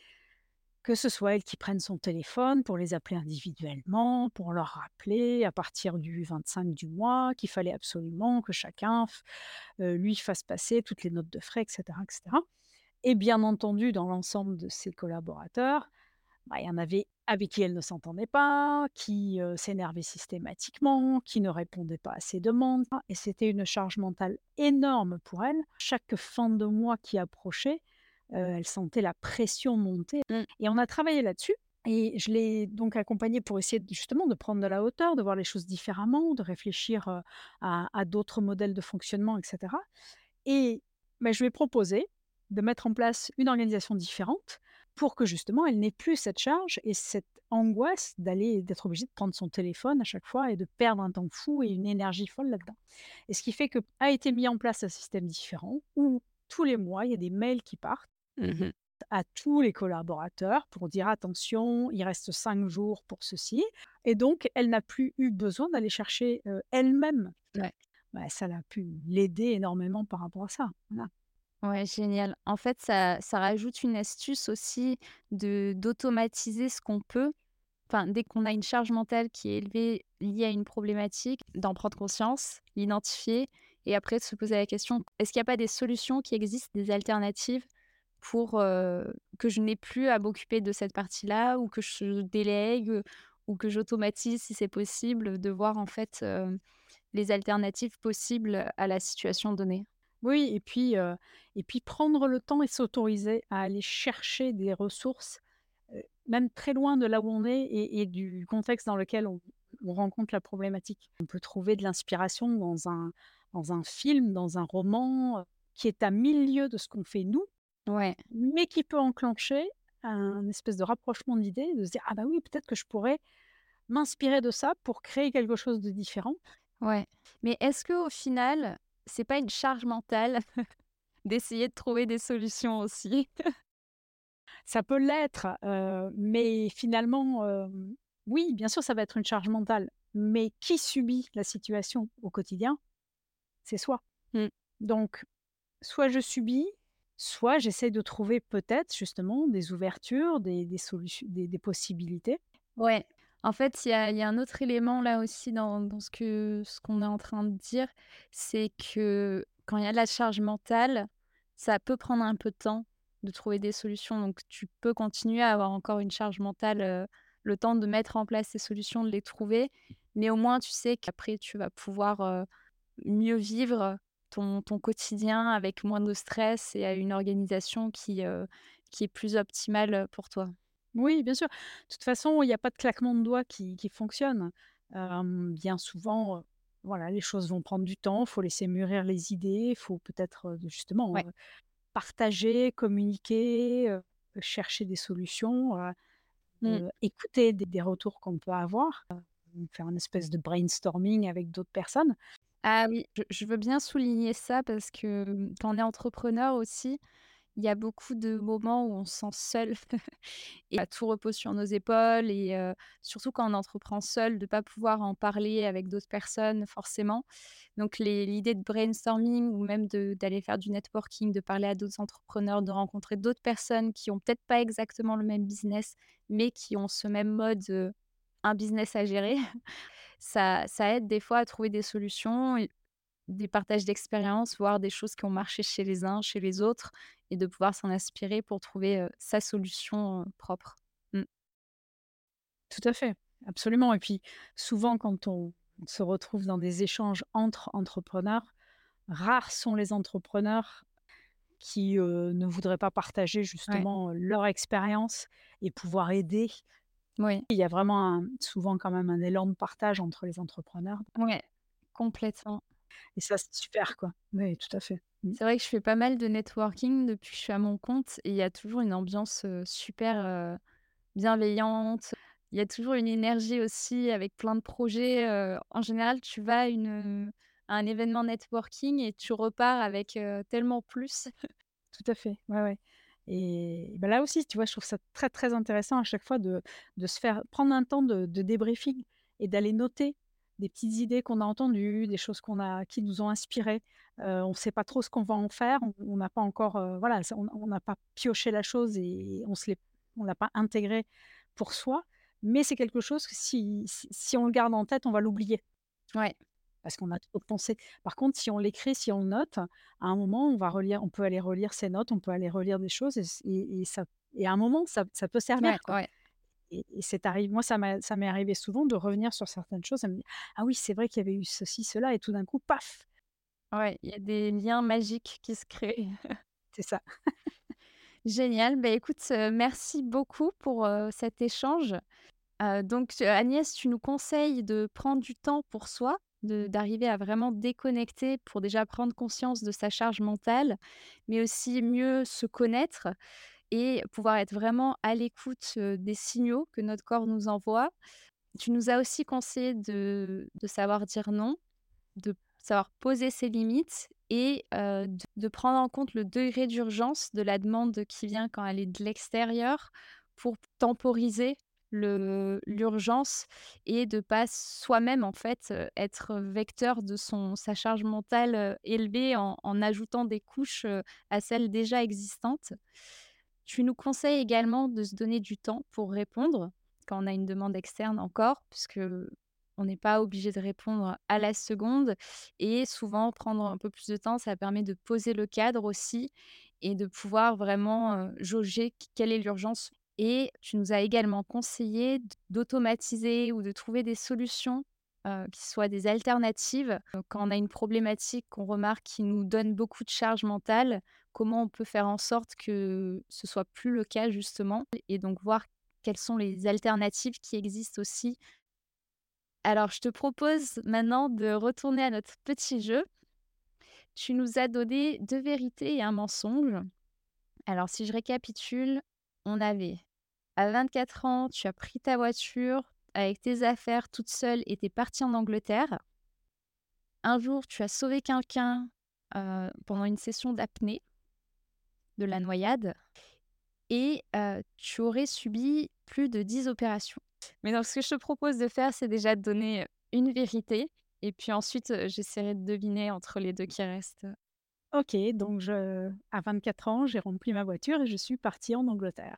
[SPEAKER 2] que ce soit elle qui prenne son téléphone pour les appeler individuellement, pour leur rappeler à partir du 25 du mois qu'il fallait absolument que chacun lui fasse passer toutes les notes de frais, etc. etc. Et bien entendu, dans l'ensemble de ses collaborateurs, bah, il y en avait avec qui elle ne s'entendait pas, qui s'énervaient systématiquement, qui ne répondaient pas à ses demandes. Et c'était une charge mentale énorme pour elle. Chaque fin de mois qui approchait, Heu, elle sentait la pression monter
[SPEAKER 1] Mmh.
[SPEAKER 2] et on a travaillé là-dessus et je l'ai donc accompagnée pour essayer de justement de prendre de la hauteur, de voir les choses différemment, de réfléchir, à à d'autres modèles de fonctionnement et cetera et bah, je lui ai proposé de mettre en place une organisation différente pour que justement elle n'ait plus cette charge et cette angoisse d'aller d'être obligée de prendre son téléphone à chaque fois et de perdre un temps fou et une énergie folle là-dedans et ce qui fait que a été mis en place un système différent où tous les mois, il y a des mails qui partent
[SPEAKER 1] Mmh
[SPEAKER 2] à tous les collaborateurs pour dire attention, il reste 5 jours pour ceci. Et donc, elle n'a plus eu besoin d'aller chercher euh, elle-même.
[SPEAKER 1] Ouais.
[SPEAKER 2] Bah, ça l'a pu l'aider énormément par rapport à ça. Voilà.
[SPEAKER 1] Ouais, génial. En fait, ça ça rajoute une astuce aussi de d'automatiser ce qu'on peut. Enfin, dès qu'on a une charge mentale qui est élevée liée à une problématique, d'en prendre conscience, l'identifier et après de se poser la question: «Est-ce qu'il n'y a pas des solutions qui existent, des alternatives pour, que je n'ai plus à m'occuper de cette partie-là ou que je délègue?» ou que j'automatise si c'est possible, de voir en fait, les alternatives possibles à la situation donnée.
[SPEAKER 2] Oui et puis, et puis prendre le temps et s'autoriser à aller chercher des ressources, même très loin de là où on est et du contexte dans lequel on on rencontre la problématique. On peut trouver de l'inspiration dans un dans un film, dans un roman, qui est à 1000 lieues de ce qu'on fait nous,
[SPEAKER 1] Ouais,
[SPEAKER 2] mais qui peut enclencher un espèce de rapprochement d'idées, de se dire: «Ah bah oui, peut-être que je pourrais m'inspirer de ça pour créer quelque chose de différent».
[SPEAKER 1] ouais. Mais est-ce que au final, c'est pas une charge mentale (laughs) d'essayer de trouver des solutions aussi?
[SPEAKER 2] Ça peut l'être, mais finalement, oui, bien sûr, ça va être une charge mentale, mais qui subit la situation au quotidien? C'est soi.
[SPEAKER 1] Mmh.
[SPEAKER 2] Donc soit je subis, soit j'essaie de trouver peut-être justement des ouvertures, des solutions des possibilités.
[SPEAKER 1] Ouais. En fait, il y a un autre élément là aussi dans ce que ce qu'on est en train de dire, c'est que quand il y a de la charge mentale, ça peut prendre un peu de temps de trouver des solutions. Donc tu peux continuer à avoir encore une charge mentale, heu, le temps de mettre en place ces solutions, de les trouver. Mais au moins tu sais qu'après tu vas pouvoir, heu, mieux vivre ton ton quotidien avec moins de stress et à une organisation qui, heu, qui est plus optimale, pour toi?
[SPEAKER 2] Oui, bien sûr. De toute façon, il y a pas de claquement de doigts qui qui fonctionne. Bien souvent, voilà, les choses vont prendre du temps, il faut laisser mûrir les idées, il faut peut-être, justement,
[SPEAKER 1] Ouais.
[SPEAKER 2] partager, communiquer, chercher des solutions,
[SPEAKER 1] Mmh.
[SPEAKER 2] écouter des des retours qu'on peut avoir, heu, faire une espèce de brainstorming avec d'autres personnes.
[SPEAKER 1] Ah oui, je veux bien souligner ça parce que, mmh, quand on est entrepreneur aussi, il y a beaucoup de moments où on se sent seul (laughs) et tout repose sur nos épaules et surtout quand on entreprend seul, de pas pouvoir en parler avec d'autres personnes forcément. Donc l'idée de brainstorming ou même d'aller faire du networking, de parler à d'autres entrepreneurs, de rencontrer d'autres personnes qui ont peut-être pas exactement le même business, mais qui ont ce même mode, un business à gérer, (laughs) ça ça aide des fois à trouver des solutions des partages d'expériences, voir des choses qui ont marché chez les uns, chez les autres et de pouvoir s'en inspirer pour trouver, sa solution, propre. Mmh.
[SPEAKER 2] Tout à fait, absolument et puis souvent quand on se retrouve dans des échanges entre entrepreneurs, rares sont les entrepreneurs qui, ne voudraient pas partager justement, leur expérience et pouvoir aider.
[SPEAKER 1] Oui.
[SPEAKER 2] Il y a vraiment un souvent quand même un élan de partage entre les entrepreneurs
[SPEAKER 1] Ouais, complètement.
[SPEAKER 2] et ça c'est super quoi. Oui, tout à fait. Mmh.
[SPEAKER 1] C'est vrai que je fais pas mal de networking depuis que je suis à mon compte et il y a toujours une ambiance, super, bienveillante. Il y a toujours une énergie aussi avec plein de projets, en général, tu vas à une, à un événement networking et tu repars avec, tellement plus.
[SPEAKER 2] Tout à fait, ouais, ouais et bah, là aussi, tu vois, je trouve ça très, très intéressant à chaque fois de de se faire prendre un temps de débriefing et d'aller noter des petites idées qu'on a entendues, des choses qu'on a qui nous ont inspirés. Heu, on ne sait pas trop ce qu'on va en faire, on n'a pas encore, heu, voilà, on n'a pas pioché la chose et on on l'a pas intégré pour soi, mais c'est quelque chose que si si si on le garde en tête, on va l'oublier.
[SPEAKER 1] Ouais,
[SPEAKER 2] Parce qu'on a trop pensé. Par contre, si on l'écrit, si on note, à un moment, on va relire on peut aller relire ses notes, on peut aller relire des choses et c et et ça et à un moment, ça ça peut
[SPEAKER 1] ouais,
[SPEAKER 2] servir, quoi
[SPEAKER 1] ouais.
[SPEAKER 2] et et c'est arrivé moi, ça m'est arrivé souvent de revenir sur certaines choses et me dire: «Ah oui, c'est vrai qu'il y avait eu ceci, cela» et tout d'un coup, paf!
[SPEAKER 1] Ouais, il y a des liens magiques qui se créent. (laughs)
[SPEAKER 2] C'est ça.
[SPEAKER 1] Génial, bah, écoute, merci beaucoup pour, cet échange. Donc Agnès, tu nous conseilles de prendre du temps pour soi, d'arriver à vraiment déconnecter pour déjà prendre conscience de sa charge mentale, mais aussi mieux se connaître et pouvoir être vraiment à l'écoute, des signaux que notre corps nous envoie. Tu nous as aussi conseillé de de savoir dire non, de savoir poser ses limites et de prendre en compte le degré d'urgence de la demande qui vient quand elle est de l'extérieur pour temporiser l'urgence et de pas soi-même, en fait, être vecteur de son sa charge mentale, élevée en ajoutant des couches, à celles déjà existantes. Tu nous conseilles également de se donner du temps pour répondre quand on a une demande externe encore, puisque on n'est pas obligé de répondre à la seconde et souvent prendre un peu plus de temps, ça permet de poser le cadre aussi et de pouvoir vraiment, jauger quelle est l'urgence Et tu nous as également conseillé d'automatiser ou de trouver des solutions qui soient des alternatives. Quand on a une problématique qu'on remarque qui nous donne beaucoup de charge mentale, comment on peut faire en sorte que ce soit plus le cas justement? Et donc voir quelles sont les alternatives qui existent aussi. Alors, je te propose maintenant de retourner à notre petit jeu. Tu nous as donné deux vérités et un mensonge. Alors, si je récapitule, on avait à 24 ans, tu as pris ta voiture avec tes affaires toute seule et tu es partie en Angleterre. Un jour, tu as sauvé quelqu'un euh, pendant une session d'apnée de la noyade et euh, tu aurais subi plus de 10 opérations. Mais donc, ce que je te propose de faire, c'est déjà de donner une vérité et puis ensuite, euh, j'essaierai de deviner entre les deux qui restent.
[SPEAKER 2] OK, donc je à 24 ans, j'ai rempli ma voiture et je suis partie en Angleterre.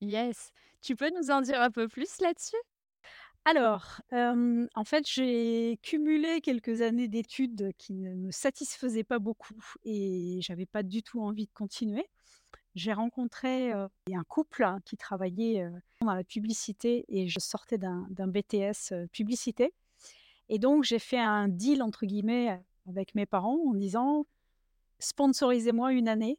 [SPEAKER 1] Yes. Tu peux nous en dire un peu plus là-dessus?
[SPEAKER 2] Alors, en fait, j'ai cumulé quelques années d'études qui ne me satisfaisaient pas beaucoup et j'avais pas du tout envie de continuer. J'ai rencontré, un couple hein, qui travaillait, dans la publicité et je sortais d'un BTS, publicité et donc j'ai fait un «deal» entre guillemets, avec mes parents en disant: «Sponsorisez-moi une année,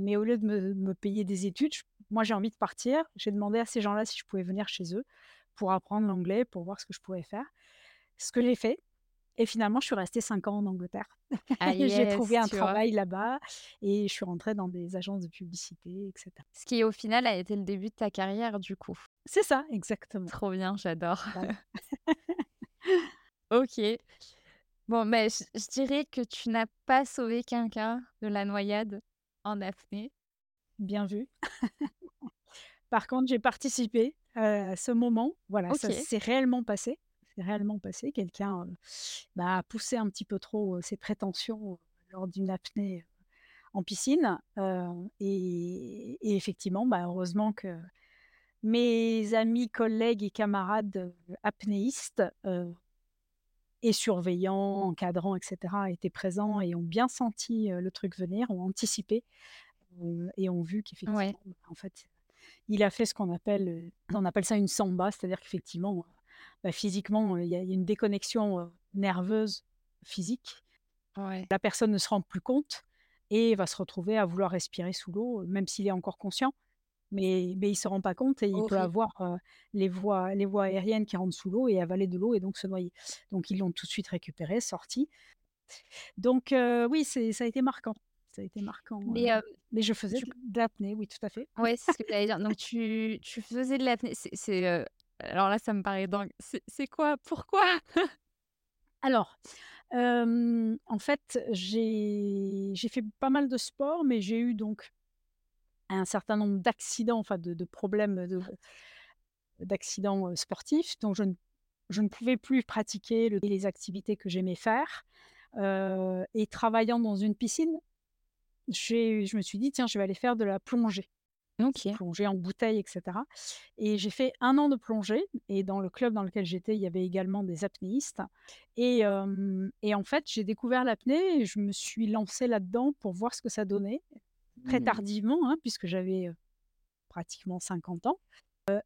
[SPEAKER 2] mais au lieu de me me payer des études, moi j'ai envie de partir». J'ai demandé à ces gens-là si je pouvais venir chez eux pour apprendre l'anglais, pour voir ce que je pouvais faire. Ce que j'ai fait et finalement je suis restée 5 ans en Angleterre.
[SPEAKER 1] Ah (laughs)
[SPEAKER 2] J'ai trouvé un travail là-bas et je suis rentrée dans des agences de publicité et cetera.
[SPEAKER 1] Ce qui au final a été le début de ta carrière du coup.
[SPEAKER 2] C'est ça, exactement.
[SPEAKER 1] Trop bien, j'adore.
[SPEAKER 2] Voilà. (laughs)
[SPEAKER 1] OK. Bon, mais je je dirais que tu n'as pas sauvé quelqu'un de la noyade en apnée.
[SPEAKER 2] Bien vu. (laughs) Par contre, j'ai participé, heu, à ce moment. Voilà, ça s'est réellement passé. C'est réellement passé. Quelqu'un, heu, bah, a poussé un petit peu trop, heu, ses prétentions, lors d'une apnée, en piscine, et et effectivement, bah, heureusement que mes amis, collègues et camarades, apnéistes, et surveillants, encadrants et cetera étaient présents et ont bien senti, le truc venir, ont anticipé, et ont vu qu'effectivement, bah, en fait, il a fait ce qu'on appelle, on appelle ça une samba, c'est-à-dire qu'effectivement, bah, physiquement, il y a une déconnexion, nerveuse physique.
[SPEAKER 1] Ouais.
[SPEAKER 2] La personne ne se rend plus compte et va se retrouver à vouloir respirer sous l'eau, même s'il est encore conscient. Mais mais il se rend pas compte et il peut
[SPEAKER 1] Horrible.
[SPEAKER 2] avoir, les voies les voies aériennes qui rentrent sous l'eau et avaler de l'eau et donc se noyer. Donc ils l'ont tout de suite récupéré, sorti. Donc oui, c'est ça a été marquant. Ça a été marquant,
[SPEAKER 1] Mais, heu,
[SPEAKER 2] mais je faisais
[SPEAKER 1] du
[SPEAKER 2] de l'apnée, oui, tout à fait.
[SPEAKER 1] ouais, c'est ce que j'allais dire. Donc tu tu faisais de l'apnée. C'est alors là, ça me paraît dingue. C'est c'est quoi? Pourquoi?
[SPEAKER 2] Alors, en fait, j'ai j'ai fait pas mal de sport, mais j'ai eu donc un certain nombre d'accidents, enfin de de problèmes, de d'accidents, sportifs, donc je ne je ne pouvais plus pratiquer le les activités que j'aimais faire, et travaillant dans une piscine, je me suis dit: «Tiens, je vais aller faire de la plongée».
[SPEAKER 1] OK.
[SPEAKER 2] Plongée en bouteille et cetera et j'ai fait un an de plongée et dans le club dans lequel j'étais, il y avait également des apnéistes et et en fait, j'ai découvert l'apnée et je me suis lancée là-dedans pour voir ce que ça donnait, très
[SPEAKER 1] Mmh.
[SPEAKER 2] tardivement, hein, puisque j'avais, pratiquement 50 ans,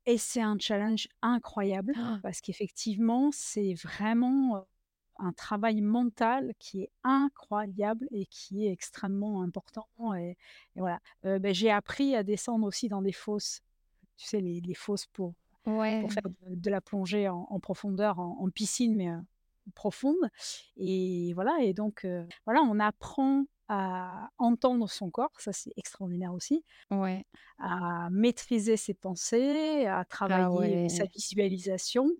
[SPEAKER 2] et c'est un challenge incroyable parce qu'effectivement, c'est vraiment, un travail mental qui est incroyable et qui est extrêmement important et et voilà. Beh, j'ai appris à descendre aussi dans des fosses, tu sais les les fosses pour pour
[SPEAKER 1] Ouais.
[SPEAKER 2] faire de de la plongée en en profondeur, en en piscine mais, profonde et voilà et donc, voilà, on apprend à entendre son corps, ça c'est extraordinaire aussi,
[SPEAKER 1] Ouais.
[SPEAKER 2] à maîtriser ses pensées, à
[SPEAKER 1] Ah
[SPEAKER 2] travailler, sa visualisation,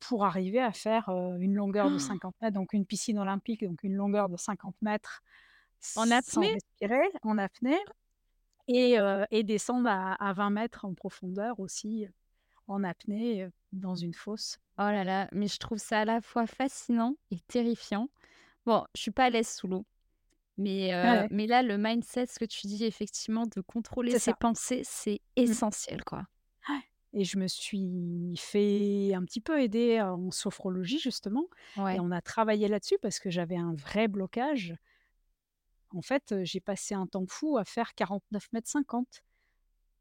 [SPEAKER 2] pour arriver à faire, une longueur de (gasps) 50 mètres, donc une piscine olympique, donc une longueur de 50 mètres
[SPEAKER 1] En
[SPEAKER 2] sans
[SPEAKER 1] apnée?
[SPEAKER 2] respirer, en apnée et descendre à à 20 mètres en profondeur aussi, en apnée, dans une fosse.
[SPEAKER 1] Oh là là, mais je trouve ça à la fois fascinant et terrifiant. Bon, je suis pas à l'aise sous l'eau, mais
[SPEAKER 2] Ouais,
[SPEAKER 1] mais là, le mindset, ce que tu dis effectivement de contrôler ses
[SPEAKER 2] ça.
[SPEAKER 1] pensées, c'est
[SPEAKER 2] Mmh.
[SPEAKER 1] essentiel, quoi.
[SPEAKER 2] Et je me suis fait un petit peu aider en sophrologie justement et on a travaillé là-dessus parce que j'avais un vrai blocage. En fait, j'ai passé un temps fou à faire 49 m 50.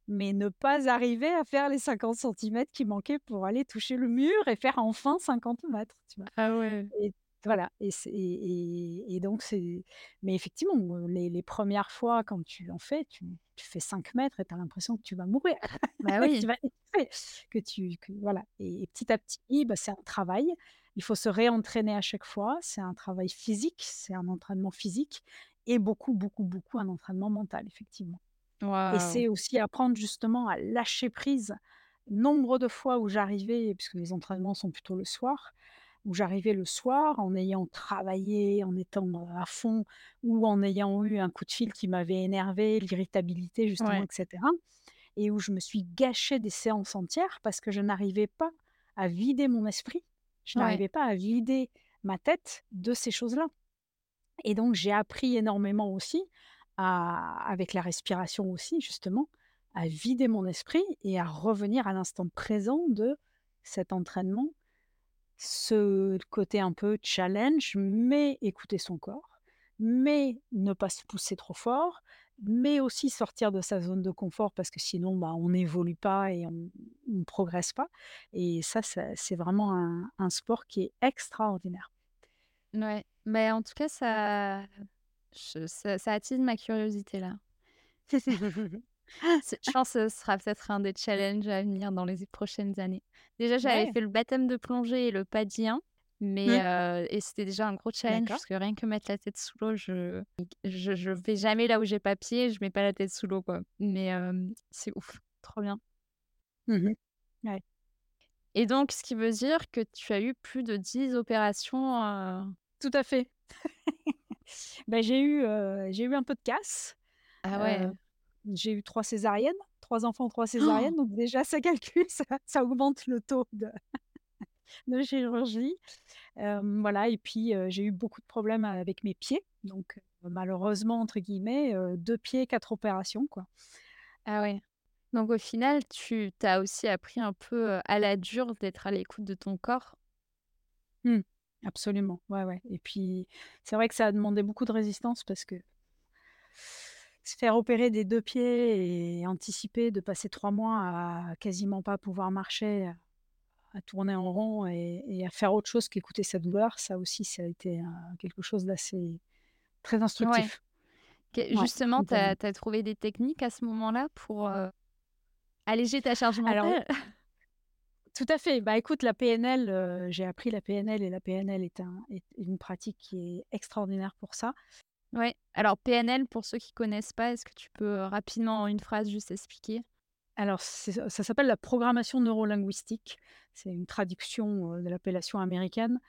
[SPEAKER 2] mais ne pas arriver à faire les 50 centimètres qui manquaient pour aller toucher le mur et faire enfin 50 mètres, tu vois?
[SPEAKER 1] Ah ouais.
[SPEAKER 2] Et voilà et c'est et et et donc c'est mais effectivement, les les 1 fois quand tu en fais, tu tu fais 5 mètres et tu as l'impression que tu vas mourir,
[SPEAKER 1] Bah (laughs)
[SPEAKER 2] que tu
[SPEAKER 1] oui.
[SPEAKER 2] vas étouffer, que tu que voilà et et petit à petit, bah, c'est un travail. Il faut se réentraîner à chaque fois. C'est un travail physique, c'est un entraînement physique et beaucoup, beaucoup, beaucoup un entraînement mental, effectivement. Et
[SPEAKER 1] Waouh!
[SPEAKER 2] c'est aussi apprendre justement à lâcher prise. Nombre de fois où j'arrivais, puisque les entraînements sont plutôt le soir, où j'arrivais le soir en ayant travaillé, en étant, à fond ou en ayant eu un coup de fil qui m'avait énervé, l'irritabilité justement
[SPEAKER 1] Ouais.
[SPEAKER 2] et où je me suis gâché des séances entières parce que je n'arrivais pas à vider mon esprit. Je
[SPEAKER 1] Ouais.
[SPEAKER 2] n'arrivais pas à vider ma tête de ces choses-là et donc j'ai appris énormément aussi à avec la respiration aussi justement, à vider mon esprit et à revenir à l'instant présent de cet entraînement. Ce côté un peu challenge, mais écouter son corps, mais ne pas se pousser trop fort, mais aussi sortir de sa zone de confort parce que sinon, bah, on n'évolue pas et on ne progresse pas et ça, ça c'est vraiment un un sport qui est extraordinaire.
[SPEAKER 1] Ouais. Mais en tout cas, ça je ça ça attise ma curiosité là. (laughs) (laughs) C'est je pense que ce sera peut-être un des challenges à venir dans les prochaines années. Déjà, j'avais
[SPEAKER 2] Ouais.
[SPEAKER 1] fait le baptême de plongée et le pas de mais
[SPEAKER 2] Mmh.
[SPEAKER 1] et c'était déjà un gros challenge parce que rien que mettre la tête sous l'eau, je je je vais jamais là où j'ai pas pied, je mets pas la tête sous l'eau, quoi. Mais c'est ouf, trop bien.
[SPEAKER 2] Mmh mh. Ouais.
[SPEAKER 1] Et donc ce qui veut dire que tu as eu plus de 10 opérations,
[SPEAKER 2] Tout à fait. (laughs) Bah, j'ai eu, j'ai eu un peu de casse,
[SPEAKER 1] ah ouais.
[SPEAKER 2] J'ai eu 3 césariennes, 3 enfants, 3 césariennes, donc déjà ça calcule, ça ça augmente le taux de (laughs) de chirurgie. Voilà et puis, j'ai eu beaucoup de problèmes avec mes pieds, donc heu, «malheureusement» entre guillemets, heu, 2 pieds, 4 opérations, quoi.
[SPEAKER 1] Ah ouais. Donc au final, tu tu as aussi appris un peu, à la dure d'être à l'écoute de ton corps?
[SPEAKER 2] Mmh. Absolument, ouais, ouais et puis c'est vrai que ça a demandé beaucoup de résistance parce que se faire opérer des 2 pieds et anticiper de passer 3 mois à quasiment pas pouvoir marcher, à tourner en rond et et à faire autre chose qu'écouter sa douleur, ça aussi, ça a été, heu, quelque chose d'assez très instructif. Ouais,
[SPEAKER 1] justement, tu as trouvé des techniques à ce moment-là pour, heu, alléger ta charge
[SPEAKER 2] Alors
[SPEAKER 1] mentale?
[SPEAKER 2] tout à fait, bah, écoute la PNL, heu, j'ai appris la PNL et la PNL est un est une pratique qui est extraordinaire pour ça.
[SPEAKER 1] Ouais. Alors PNL, pour ceux qui connaissent pas, est-ce que tu peux, rapidement en une phrase juste expliquer?
[SPEAKER 2] Alors ça s'appelle la programmation neurolinguistique. C'est une traduction, de l'appellation américaine.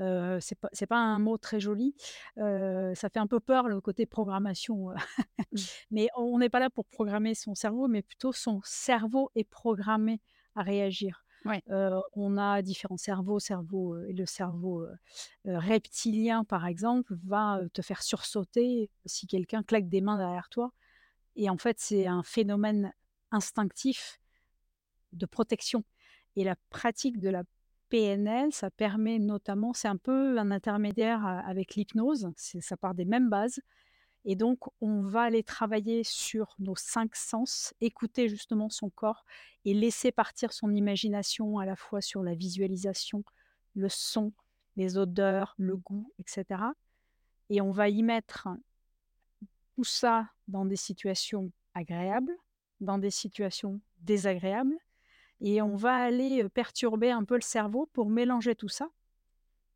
[SPEAKER 2] Heu, c'est pas pas un mot très joli. Ça fait un peu peur le côté programmation,
[SPEAKER 1] Mmh. (laughs)
[SPEAKER 2] mais on n'est pas là pour programmer son cerveau, mais plutôt son cerveau est programmé à réagir. On a différents cerveaux, cerveau, le cerveau, reptilien par exemple va, te faire sursauter si quelqu'un claque des mains derrière toi et en fait, c'est un phénomène instinctif de protection et la pratique de la PNL, ça permet notamment c'est un peu un intermédiaire, avec l'hypnose, ça part des mêmes bases et donc on va aller travailler sur nos 5 sens, écouter justement son corps et laisser partir son imagination à la fois sur la visualisation, le son, les odeurs, le goût et cetera. Et on va y mettre tout ça dans des situations agréables, dans des situations désagréables et on va aller, heu, perturber un peu le cerveau pour mélanger tout ça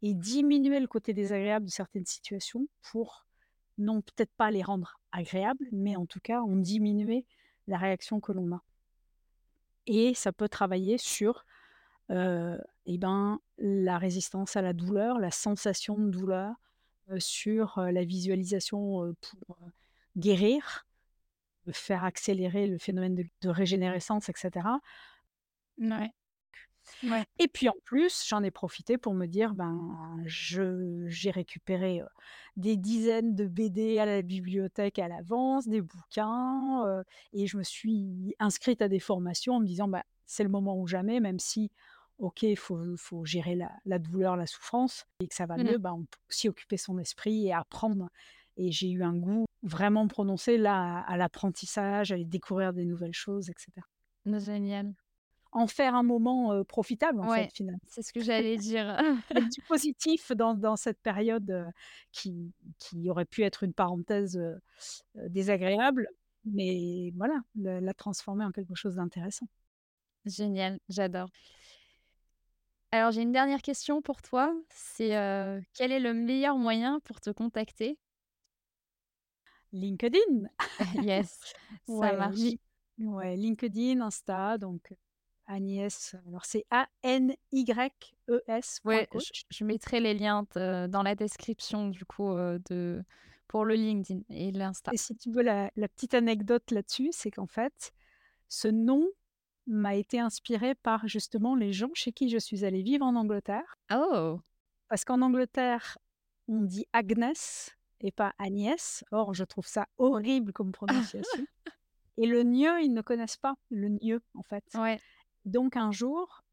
[SPEAKER 2] et diminuer le côté désagréable de certaines situations pour non peut-être pas les rendre agréables, mais en tout cas en diminuer la réaction que l'on a et ça peut travailler sur, heu et ben, la résistance à la douleur, la sensation de douleur, heu, sur, heu, la visualisation, pour, guérir, faire accélérer le phénomène de régénérescence et cetera
[SPEAKER 1] Mouais. Ouais.
[SPEAKER 2] Et puis en plus, j'en ai profité pour me dire: «Ben, je j'ai récupéré, des dizaines de BD à la bibliothèque à l'avance, des bouquins, heu» et je me suis inscrite à des formations en me disant: «Bah, c'est le moment ou jamais», même si OK, il faut faut gérer la la douleur, la souffrance et que ça va
[SPEAKER 1] Mmh
[SPEAKER 2] mieux, bah, on peut aussi occuper son esprit et apprendre et j'ai eu un goût vraiment prononcée là, à l'apprentissage, à découvrir des nouvelles choses et cetera.
[SPEAKER 1] Génial.
[SPEAKER 2] En faire un moment, profitable, en
[SPEAKER 1] Ouais,
[SPEAKER 2] fait, finalement.
[SPEAKER 1] c'est ce que j'allais dire. (laughs)
[SPEAKER 2] Du (laughs) positif dans dans cette période, qui qui aurait pu être une parenthèse, désagréable, mais voilà, le la transformer en quelque chose d'intéressant.
[SPEAKER 1] Génial, j'adore. Alors j'ai une dernière question pour toi, c'est, quel est le meilleur moyen pour te contacter?
[SPEAKER 2] LinkedIn! (laughs)
[SPEAKER 1] Yes, ça
[SPEAKER 2] Ouais,
[SPEAKER 1] marche.
[SPEAKER 2] Ouais, LinkedIn, Insta, donc Agnès, alors c'est A-N-Y-E-S
[SPEAKER 1] Ouais, je je mettrai les liens de dans la description du coup, heu, de pour le LinkedIn et l'Insta.
[SPEAKER 2] Et si tu veux la la petite anecdote là-dessus, c'est qu'en fait, ce nom m'a été inspiré par justement les gens chez qui je suis allée vivre en Angleterre.
[SPEAKER 1] Oh!
[SPEAKER 2] Parce qu'en Angleterre, on dit Agnès et pas Agnès. Or, je trouve ça horrible comme prononciation (laughs) et le gneu, ils ne connaissent pas le gneu, en fait.
[SPEAKER 1] Ouais.
[SPEAKER 2] Donc un jour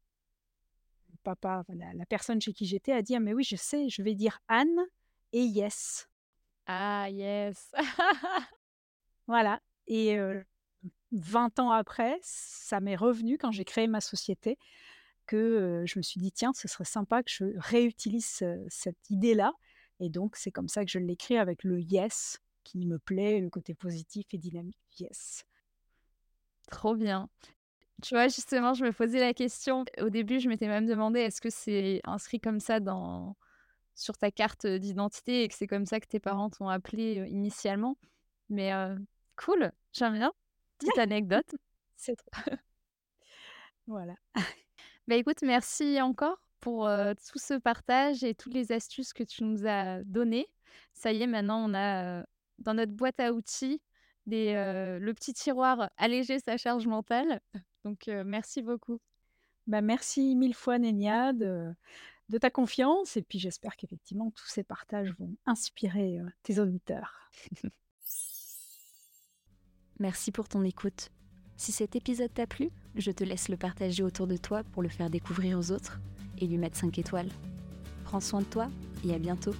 [SPEAKER 2] papa, la la personne chez qui j'étais a dit: «Ah mais oui, je sais, je vais dire Anne et yes».
[SPEAKER 1] Ah yes! (laughs)
[SPEAKER 2] Voilà et heu, 20 ans après, ça m'est revenu quand j'ai créé ma société que, je me suis dit: «Tiens, ce serait sympa que je réutilise ce cette idée-là» et donc c'est comme ça que je l'écris avec le yes qui me plaît, le côté positif et dynamique, yes.
[SPEAKER 1] Trop bien. Tu vois, justement, je me posais la question. Au début, je m'étais même demandé, est-ce que c'est inscrit comme ça dans sur ta carte, d'identité et que c'est comme ça que tes parents t'ont appelé, heu, initialement? Mais, heu, cool, j'aime bien. Petite (laughs) anecdote.
[SPEAKER 2] C'est trop (laughs) voilà.
[SPEAKER 1] Bah, écoute, merci encore pour, heu, tout ce partage et toutes les astuces que tu nous as données. Ça y est, maintenant, on a, dans notre boîte à outils des, le petit tiroir alléger sa charge mentale. Donc, merci beaucoup.
[SPEAKER 2] Bah, merci mille fois Nénia de de ta confiance et puis j'espère qu'effectivement tous ces partages vont inspirer, tes auditeurs. (laughs)
[SPEAKER 1] Merci pour ton écoute. Si cet épisode t'a plu, je te laisse le partager autour de toi pour le faire découvrir aux autres et lui mettre 5 étoiles. Prends soin de toi et à bientôt.